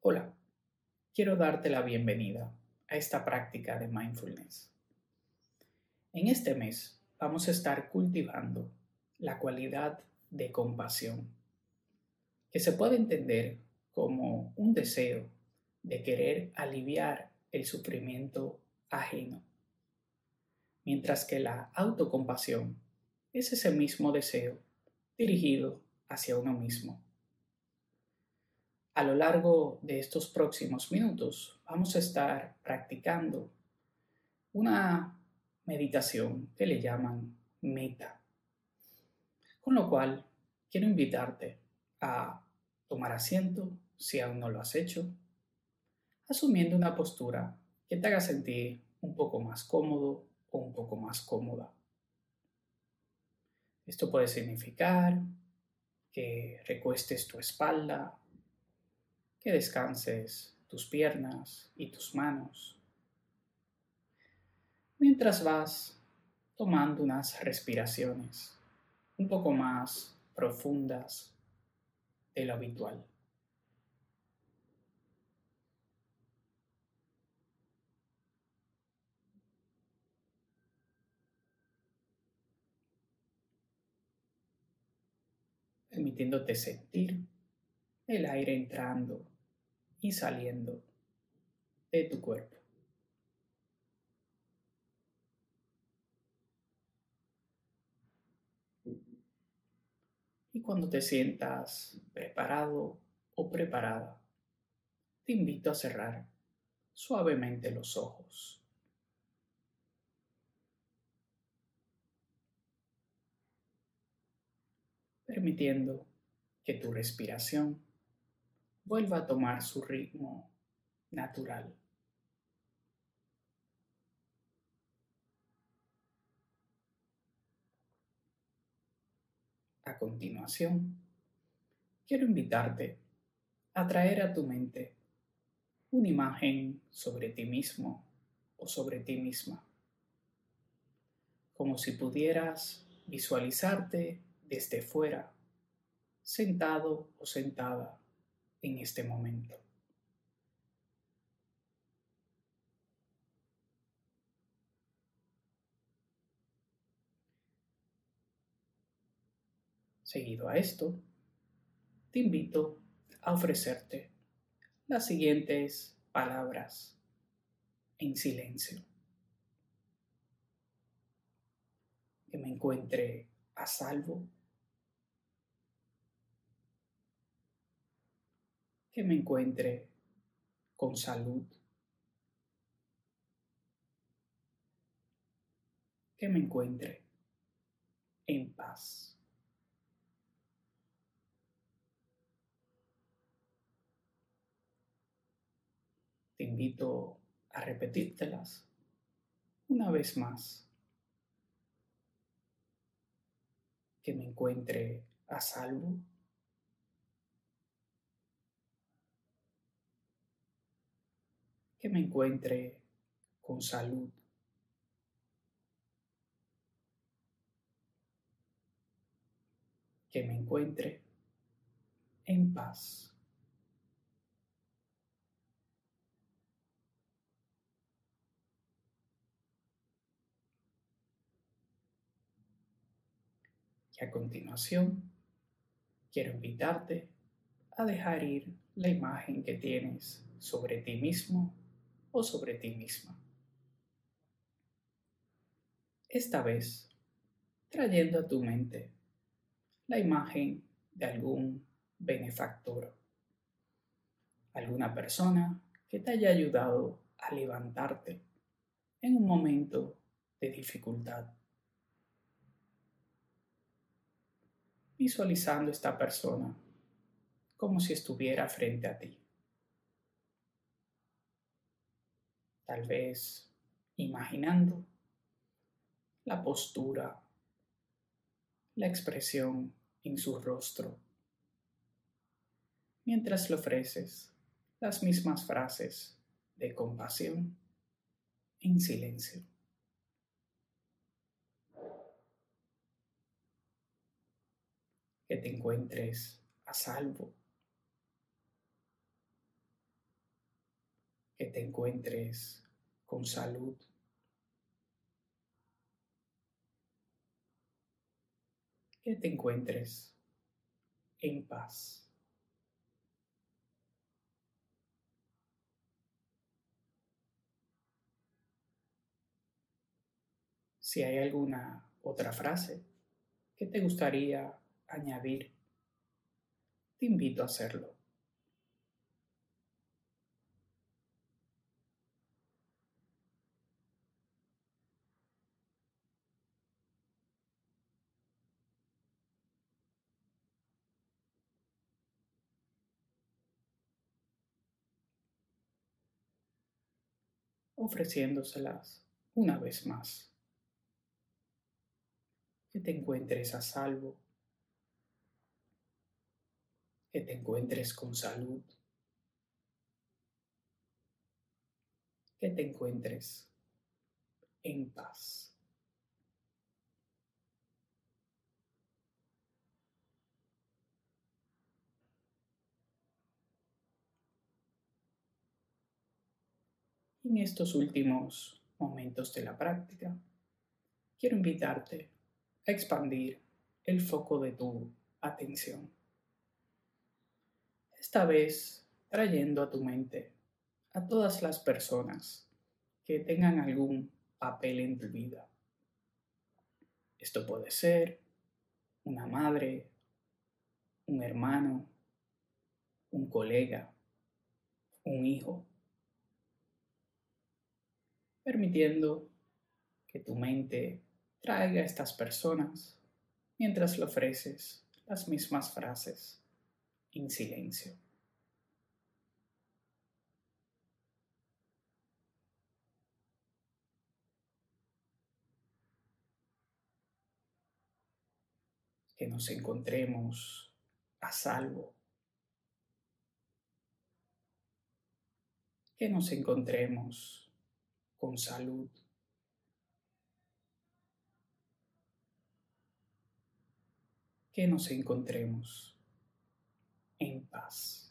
Hola, quiero darte la bienvenida a esta práctica de mindfulness. En este mes vamos a estar cultivando la cualidad de compasión, que se puede entender como un deseo de querer aliviar el sufrimiento ajeno, mientras que la autocompasión es ese mismo deseo dirigido hacia uno mismo. A lo largo de estos próximos minutos vamos a estar practicando una meditación que le llaman meta. Con lo cual, quiero invitarte a tomar asiento si aún no lo has hecho, asumiendo una postura que te haga sentir un poco más cómodo o un poco más cómoda. Esto puede significar que recuestes tu espalda que descanses tus piernas y tus manos mientras vas tomando unas respiraciones un poco más profundas de lo habitual. permitiéndote sentir el aire entrando y saliendo de tu cuerpo. Y cuando te sientas preparado o preparada, te invito a cerrar suavemente los ojos. Permitiendo que tu respiración vuelva a tomar su ritmo natural. A continuación, quiero invitarte a traer a tu mente una imagen sobre ti mismo o sobre ti misma, como si pudieras visualizarte desde fuera, sentado o sentada en este momento. Seguido a esto, te invito a ofrecerte las siguientes palabras en silencio. Que me encuentre a salvo que me encuentre con salud, que me encuentre en paz. Te invito a repetírtelas una vez más. Que me encuentre a salvo. Que me encuentre con salud. Que me encuentre en paz. Y a continuación, quiero invitarte a dejar ir la imagen que tienes sobre ti mismo o sobre ti misma. Esta vez, trayendo a tu mente la imagen de algún benefactor, alguna persona que te haya ayudado a levantarte en un momento de dificultad. Visualizando esta persona como si estuviera frente a ti. Tal vez imaginando la postura, la expresión en su rostro, mientras le ofreces las mismas frases de compasión en silencio. Que te encuentres a salvo. Que te encuentres con salud, que te encuentres en paz. Si hay alguna otra frase que te gustaría añadir, te invito a hacerlo. Ofreciéndoselas una vez más. Que te encuentres a salvo, que te encuentres con salud, que te encuentres en paz. En estos últimos momentos de la práctica, quiero invitarte a expandir el foco de tu atención. Esta vez trayendo a tu mente a todas las personas que tengan algún papel en tu vida. Esto puede ser una madre, un hermano, un colega, un hijo, permitiendo que tu mente traiga a estas personas mientras le ofreces las mismas frases en silencio. Que nos encontremos a salvo. Que nos encontremos con salud. Que nos encontremos en paz.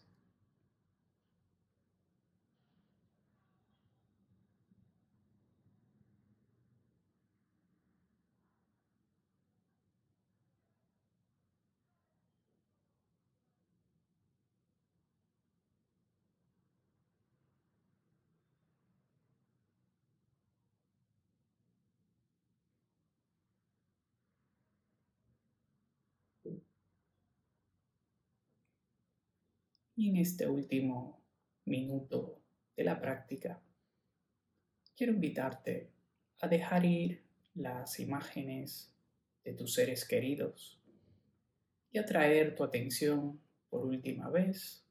Y en este último minuto de la práctica, quiero invitarte a dejar ir las imágenes de tus seres queridos y a traer tu atención por última vez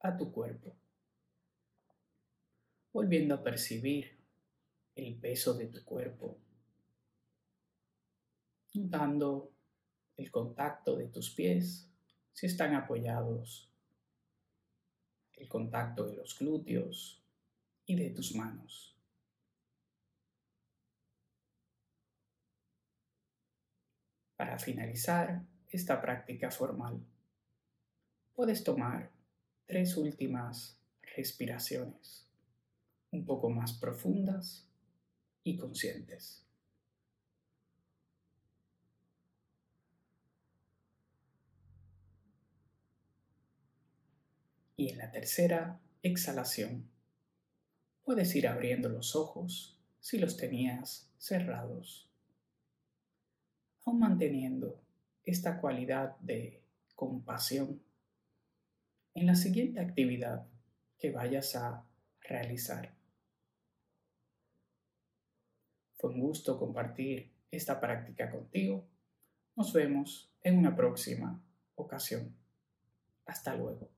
a tu cuerpo, volviendo a percibir el peso de tu cuerpo, notando el contacto de tus pies si están apoyados el contacto de los glúteos y de tus manos. Para finalizar esta práctica formal, puedes tomar tres últimas respiraciones, un poco más profundas y conscientes. Y en la tercera exhalación, puedes ir abriendo los ojos si los tenías cerrados, aún manteniendo esta cualidad de compasión en la siguiente actividad que vayas a realizar. Fue un gusto compartir esta práctica contigo. Nos vemos en una próxima ocasión. Hasta luego.